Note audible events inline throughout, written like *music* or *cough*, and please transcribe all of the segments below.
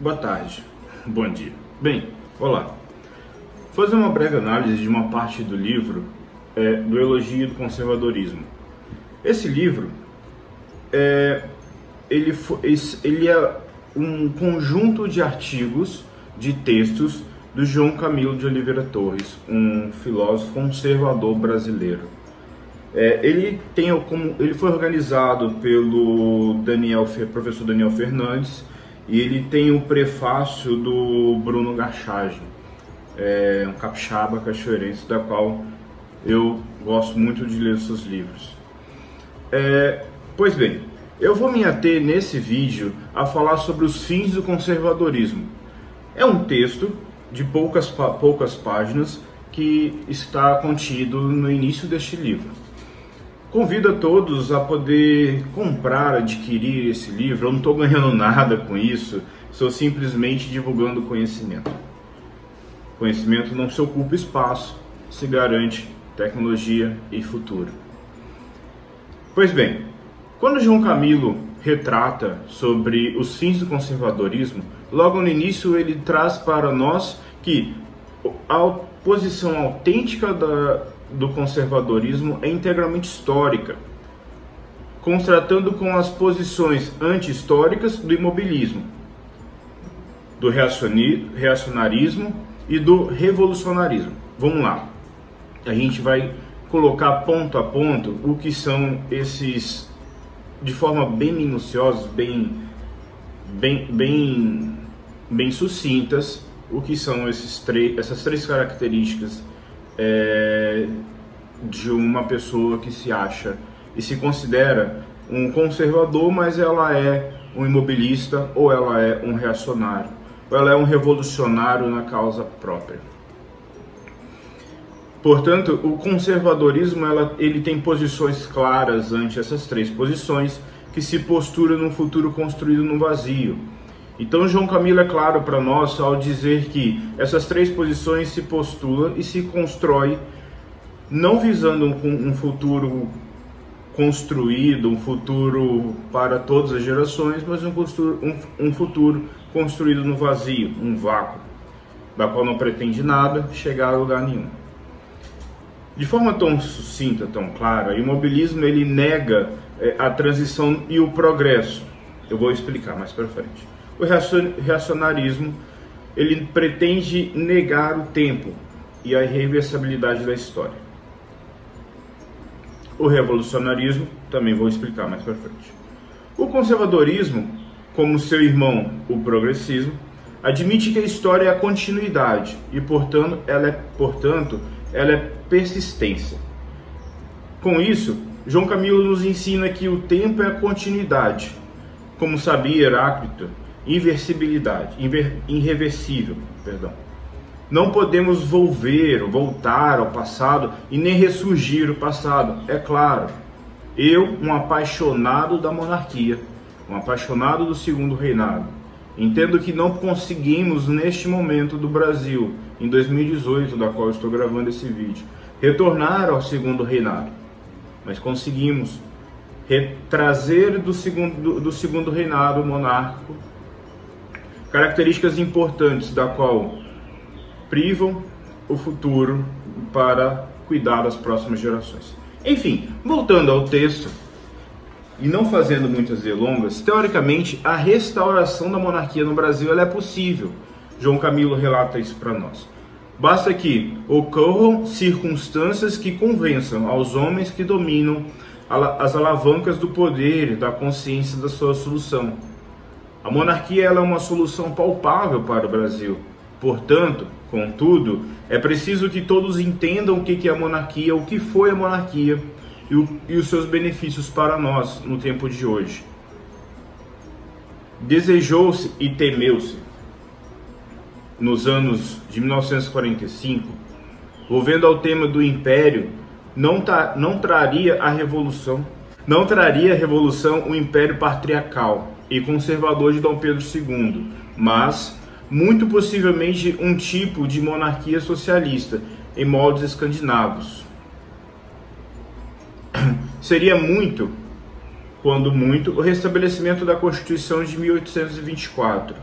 boa tarde, bom dia. Bem, olá. Vou fazer uma breve análise de uma parte do livro é, do Elogio do Conservadorismo. Esse livro é, ele, ele é um conjunto de artigos, de textos do João Camilo de Oliveira Torres, um filósofo conservador brasileiro. É, ele tem como ele foi organizado pelo Daniel professor Daniel Fernandes e ele tem o prefácio do Bruno Garchage, é, um capixaba cachoeirense da qual eu gosto muito de ler seus livros. É, pois bem, eu vou me ater nesse vídeo a falar sobre os fins do conservadorismo. É um texto de poucas, poucas páginas que está contido no início deste livro. Convido a todos a poder comprar, adquirir esse livro. Eu não estou ganhando *laughs* nada com isso, estou simplesmente divulgando conhecimento. Conhecimento não se ocupa espaço, se garante tecnologia e futuro. Pois bem, quando João Camilo retrata sobre os fins do conservadorismo, logo no início ele traz para nós que a posição autêntica da, do conservadorismo é integralmente histórica, contrastando com as posições anti-históricas do imobilismo, do reacionarismo e do revolucionarismo. Vamos lá. A gente vai colocar ponto a ponto o que são esses de forma bem minuciosa, bem, bem, bem, bem sucintas, o que são esses essas três características é, de uma pessoa que se acha e se considera um conservador, mas ela é um imobilista ou ela é um reacionário, ou ela é um revolucionário na causa própria. Portanto, o conservadorismo ela, ele tem posições claras ante essas três posições que se postura num futuro construído no vazio. Então, João Camilo é claro para nós ao dizer que essas três posições se postulam e se constrói não visando um, um futuro construído, um futuro para todas as gerações, mas um, um, um futuro construído no vazio, um vácuo, da qual não pretende nada chegar a lugar nenhum. De forma tão sucinta, tão clara, o imobilismo ele nega é, a transição e o progresso. Eu vou explicar mais para frente. O reacionarismo ele pretende negar o tempo e a irreversibilidade da história. O revolucionarismo também vou explicar mais para frente. O conservadorismo, como seu irmão, o progressismo, admite que a história é a continuidade e, portanto, ela é, portanto, ela é persistência. Com isso, João Camilo nos ensina que o tempo é a continuidade, como sabia Heráclito, inversibilidade, inver, irreversível, perdão. Não podemos volver, voltar ao passado e nem ressurgir o passado, é claro. Eu, um apaixonado da monarquia, um apaixonado do segundo reinado, Entendo que não conseguimos neste momento do Brasil, em 2018, da qual estou gravando esse vídeo, retornar ao segundo reinado, mas conseguimos trazer do segundo, do, do segundo reinado monárquico características importantes da qual privam o futuro para cuidar das próximas gerações. Enfim, voltando ao texto, e não fazendo muitas delongas, teoricamente a restauração da monarquia no Brasil é possível. João Camilo relata isso para nós. Basta que ocorram circunstâncias que convençam aos homens que dominam as alavancas do poder da consciência da sua solução. A monarquia é uma solução palpável para o Brasil. Portanto, contudo, é preciso que todos entendam o que é a monarquia, o que foi a monarquia e, o, e os seus benefícios para nós no tempo de hoje. Desejou-se e temeu-se nos anos de 1945, volvendo ao tema do império, não, ta, não traria a revolução, não traria a revolução o império patriarcal e conservador de Dom Pedro II, mas muito possivelmente um tipo de monarquia socialista em moldes escandinavos. *clears throat* Seria muito, quando muito, o restabelecimento da Constituição de 1824,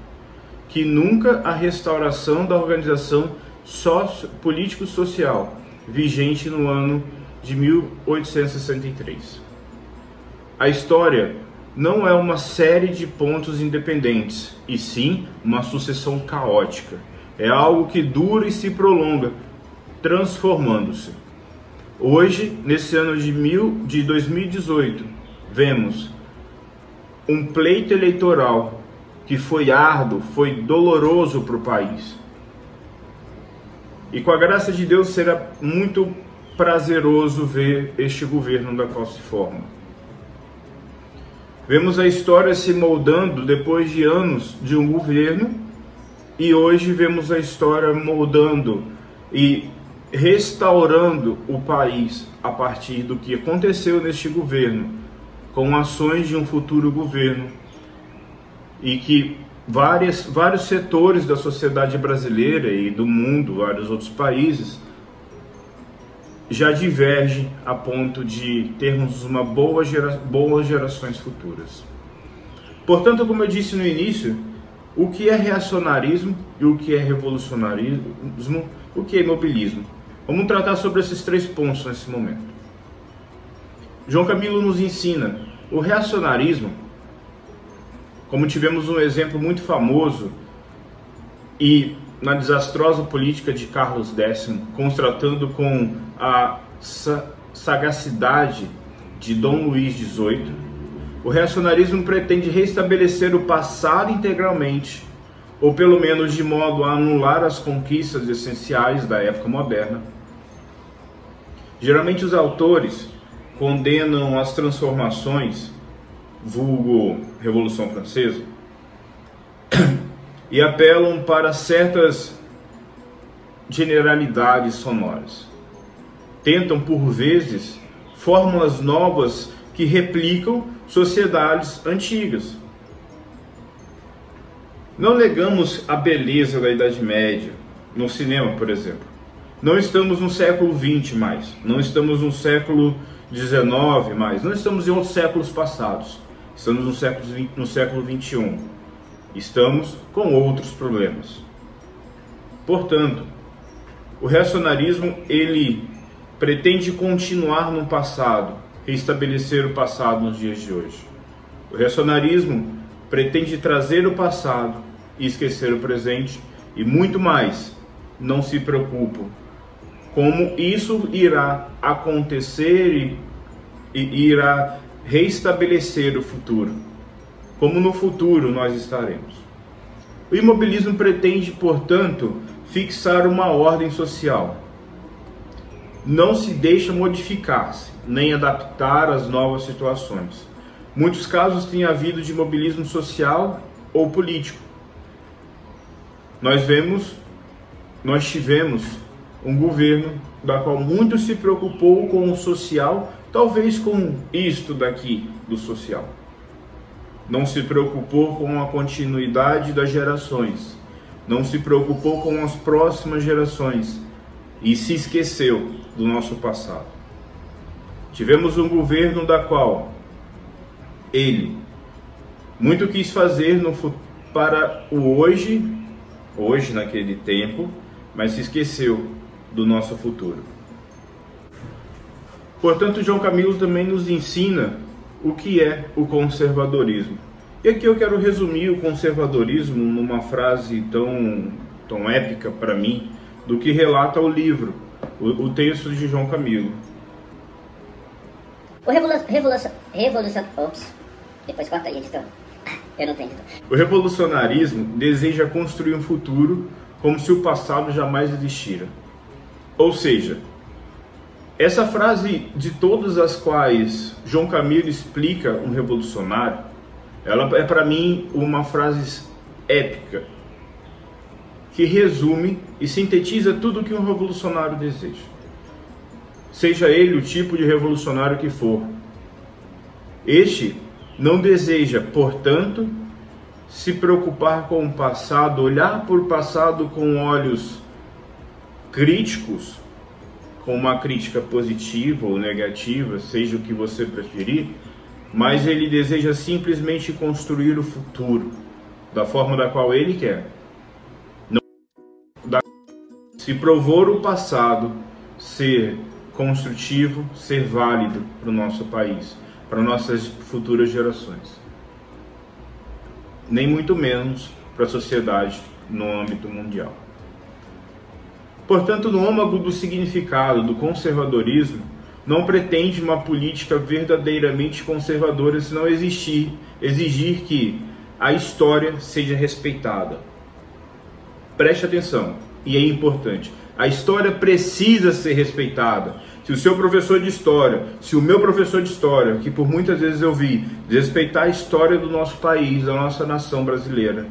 que nunca a restauração da organização político-social vigente no ano de 1863. A história não é uma série de pontos independentes, e sim uma sucessão caótica. É algo que dura e se prolonga, transformando-se. Hoje, nesse ano de, mil, de 2018, vemos um pleito eleitoral que foi árduo, foi doloroso para o país. E com a graça de Deus será muito prazeroso ver este governo da qual se forma. Vemos a história se moldando depois de anos de um governo e hoje vemos a história moldando e restaurando o país a partir do que aconteceu neste governo, com ações de um futuro governo e que várias, vários setores da sociedade brasileira e do mundo, vários outros países, já divergem a ponto de termos uma boa gera, boas gerações futuras. Portanto, como eu disse no início, o que é reacionarismo e o que é revolucionarismo, o que é imobilismo. Vamos tratar sobre esses três pontos nesse momento. João Camilo nos ensina o reacionarismo como tivemos um exemplo muito famoso e na desastrosa política de Carlos X, contratando com a sagacidade de Dom Luís XVIII, o reacionarismo pretende restabelecer o passado integralmente, ou pelo menos de modo a anular as conquistas essenciais da época moderna. Geralmente os autores condenam as transformações vulgo Revolução Francesa, e apelam para certas generalidades sonoras. Tentam, por vezes, fórmulas novas que replicam sociedades antigas. Não negamos a beleza da Idade Média, no cinema, por exemplo. Não estamos no século XX mais, não estamos no século XIX mais, não estamos em outros séculos passados. Estamos no século, 20, no século 21. Estamos com outros problemas. Portanto, o reacionarismo ele pretende continuar no passado, restabelecer o passado nos dias de hoje. O reacionarismo pretende trazer o passado e esquecer o presente e muito mais. Não se preocupam como isso irá acontecer e, e irá reestabelecer o futuro, como no futuro nós estaremos. O imobilismo pretende, portanto, fixar uma ordem social. Não se deixa modificar-se, nem adaptar às novas situações. Muitos casos têm havido de imobilismo social ou político. Nós vemos, nós tivemos um governo da qual muito se preocupou com o social Talvez com isto daqui do social. Não se preocupou com a continuidade das gerações. Não se preocupou com as próximas gerações e se esqueceu do nosso passado. Tivemos um governo da qual ele muito quis fazer no, para o hoje, hoje naquele tempo, mas se esqueceu do nosso futuro. Portanto, João Camilo também nos ensina o que é o conservadorismo. E aqui eu quero resumir o conservadorismo numa frase tão, tão épica para mim do que relata o livro, o, o texto de João Camilo. O ops, depois corta aí, editor. Eu não tenho editor. O revolucionarismo deseja construir um futuro como se o passado jamais existira. Ou seja, essa frase, de todas as quais João Camilo explica um revolucionário, ela é para mim uma frase épica que resume e sintetiza tudo o que um revolucionário deseja. Seja ele o tipo de revolucionário que for. Este não deseja, portanto, se preocupar com o passado, olhar por passado com olhos críticos com uma crítica positiva ou negativa, seja o que você preferir, mas ele deseja simplesmente construir o futuro da forma da qual ele quer. Não... Se provou o passado ser construtivo, ser válido para o nosso país, para nossas futuras gerações, nem muito menos para a sociedade no âmbito mundial. Portanto, no âmago do significado do conservadorismo, não pretende uma política verdadeiramente conservadora se não existir, exigir que a história seja respeitada. Preste atenção, e é importante. A história precisa ser respeitada. Se o seu professor de história, se o meu professor de história, que por muitas vezes eu vi, desrespeitar a história do nosso país, da nossa nação brasileira,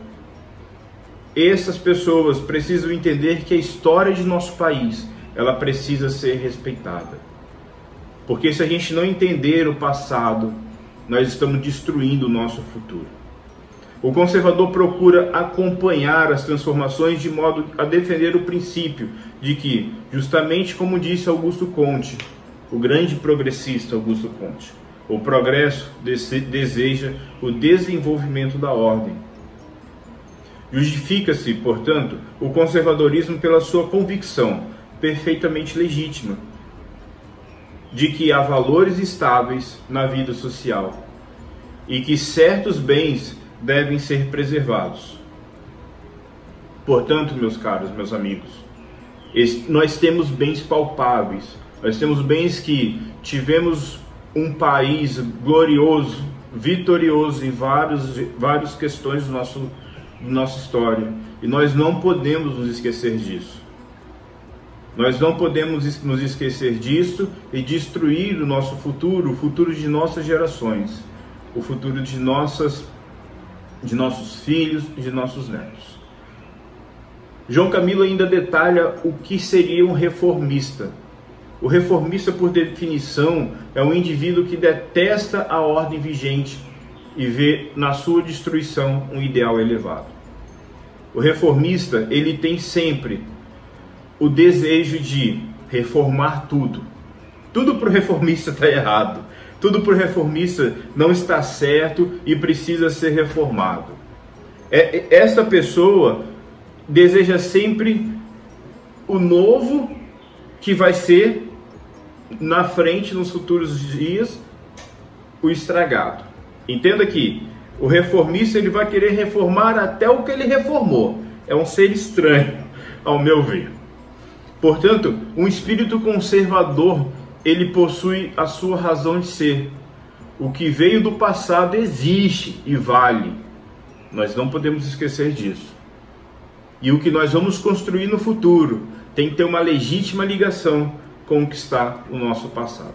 essas pessoas precisam entender que a história de nosso país, ela precisa ser respeitada. Porque se a gente não entender o passado, nós estamos destruindo o nosso futuro. O conservador procura acompanhar as transformações de modo a defender o princípio de que, justamente como disse Augusto Conte, o grande progressista Augusto Conte, o progresso deseja o desenvolvimento da ordem Justifica-se, portanto, o conservadorismo pela sua convicção, perfeitamente legítima, de que há valores estáveis na vida social e que certos bens devem ser preservados. Portanto, meus caros, meus amigos, nós temos bens palpáveis, nós temos bens que tivemos um país glorioso, vitorioso em vários, várias questões do nosso nossa história. E nós não podemos nos esquecer disso. Nós não podemos nos esquecer disso e destruir o nosso futuro, o futuro de nossas gerações, o futuro de nossas de nossos filhos de nossos netos. João Camilo ainda detalha o que seria um reformista. O reformista, por definição, é um indivíduo que detesta a ordem vigente e vê na sua destruição um ideal elevado. O reformista, ele tem sempre o desejo de reformar tudo. Tudo para o reformista está errado. Tudo para o reformista não está certo e precisa ser reformado. É, é, essa pessoa deseja sempre o novo que vai ser na frente, nos futuros dias, o estragado. Entenda que o reformista ele vai querer reformar até o que ele reformou. É um ser estranho, ao meu ver. Portanto, um espírito conservador, ele possui a sua razão de ser. O que veio do passado existe e vale. Nós não podemos esquecer disso. E o que nós vamos construir no futuro tem que ter uma legítima ligação com o que está no nosso passado.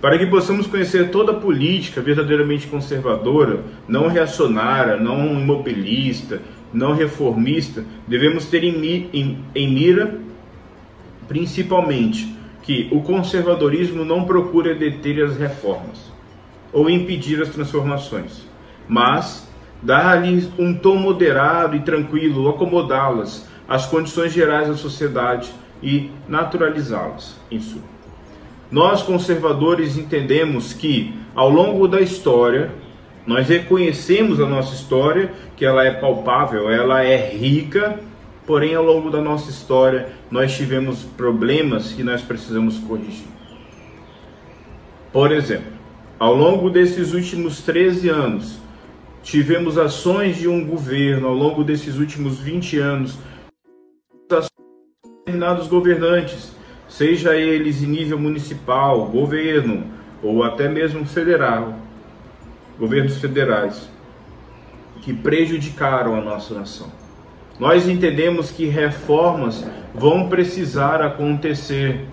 Para que possamos conhecer toda a política verdadeiramente conservadora, não reacionária, não imobilista, não reformista, devemos ter em, mira, principalmente, que o conservadorismo não procura deter as reformas ou impedir as transformações, mas dar-lhes um tom moderado e tranquilo, acomodá-las às condições gerais da sociedade e naturalizá-las em suma. Nós conservadores entendemos que ao longo da história nós reconhecemos a nossa história, que ela é palpável, ela é rica, porém ao longo da nossa história nós tivemos problemas que nós precisamos corrigir. Por exemplo, ao longo desses últimos 13 anos, tivemos ações de um governo, ao longo desses últimos 20 anos, determinados governantes seja eles em nível municipal, governo ou até mesmo federal, governos federais, que prejudicaram a nossa nação. Nós entendemos que reformas vão precisar acontecer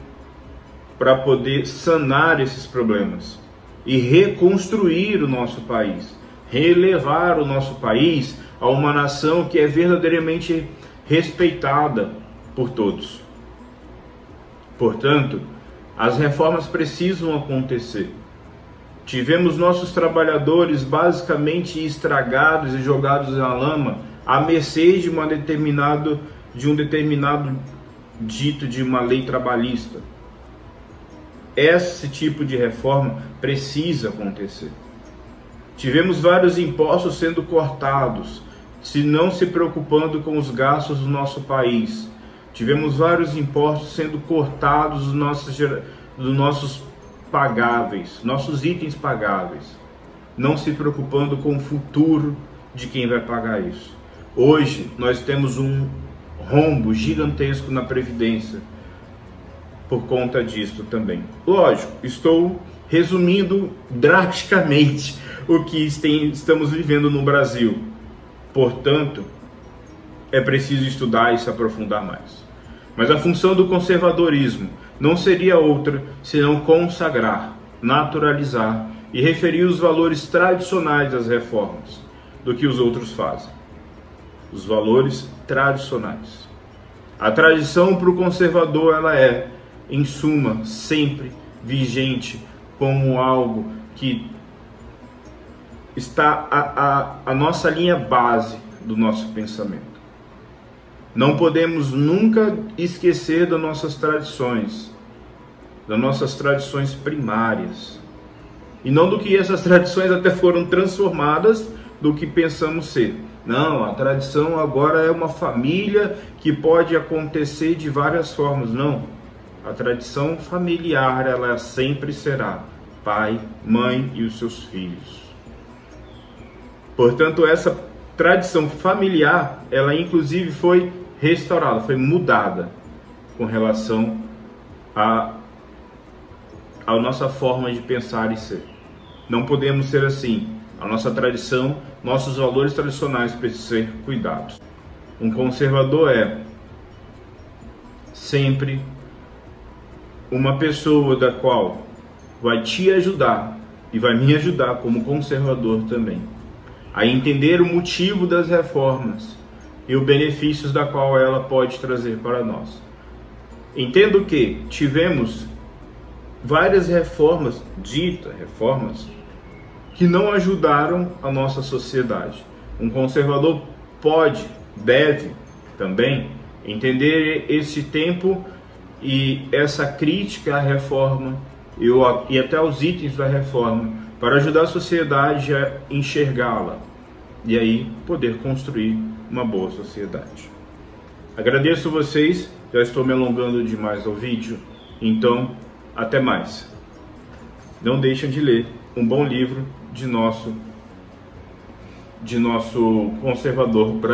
para poder sanar esses problemas e reconstruir o nosso país, relevar o nosso país a uma nação que é verdadeiramente respeitada por todos. Portanto, as reformas precisam acontecer. Tivemos nossos trabalhadores basicamente estragados e jogados na lama à mercê de, uma determinado, de um determinado dito de uma lei trabalhista. Esse tipo de reforma precisa acontecer. Tivemos vários impostos sendo cortados, se não se preocupando com os gastos do nosso país Tivemos vários impostos sendo cortados dos nossos, dos nossos pagáveis, nossos itens pagáveis, não se preocupando com o futuro de quem vai pagar isso. Hoje nós temos um rombo gigantesco na Previdência por conta disso também. Lógico, estou resumindo drasticamente *laughs* o que estamos vivendo no Brasil. Portanto, é preciso estudar e se aprofundar mais. Mas a função do conservadorismo não seria outra senão consagrar, naturalizar e referir os valores tradicionais das reformas do que os outros fazem. Os valores tradicionais. A tradição para o conservador ela é, em suma, sempre vigente como algo que está a, a, a nossa linha base do nosso pensamento. Não podemos nunca esquecer das nossas tradições, das nossas tradições primárias. E não do que essas *laughs* tradições até foram transformadas do que pensamos ser. Não, a tradição agora é uma família que pode acontecer de várias formas. Não. A tradição familiar, ela sempre será pai, mãe e os seus filhos. Portanto, essa tradição familiar, ela inclusive foi restaurada, foi mudada com relação a a nossa forma de pensar e ser. Não podemos ser assim. A nossa tradição, nossos valores tradicionais precisam ser cuidados. Um conservador é sempre uma pessoa da qual vai te ajudar e vai me ajudar como conservador também a entender o motivo das reformas e os benefícios da qual ela pode trazer para nós. Entendo que tivemos várias reformas, ditas reformas, que não ajudaram a nossa sociedade. Um conservador pode, deve também entender esse tempo e essa crítica à reforma e até aos itens da reforma para ajudar a sociedade a enxergá-la e aí poder construir uma boa sociedade. Agradeço vocês, já estou me alongando demais ao vídeo, então até mais. Não deixem de ler um bom livro de nosso de nosso conservador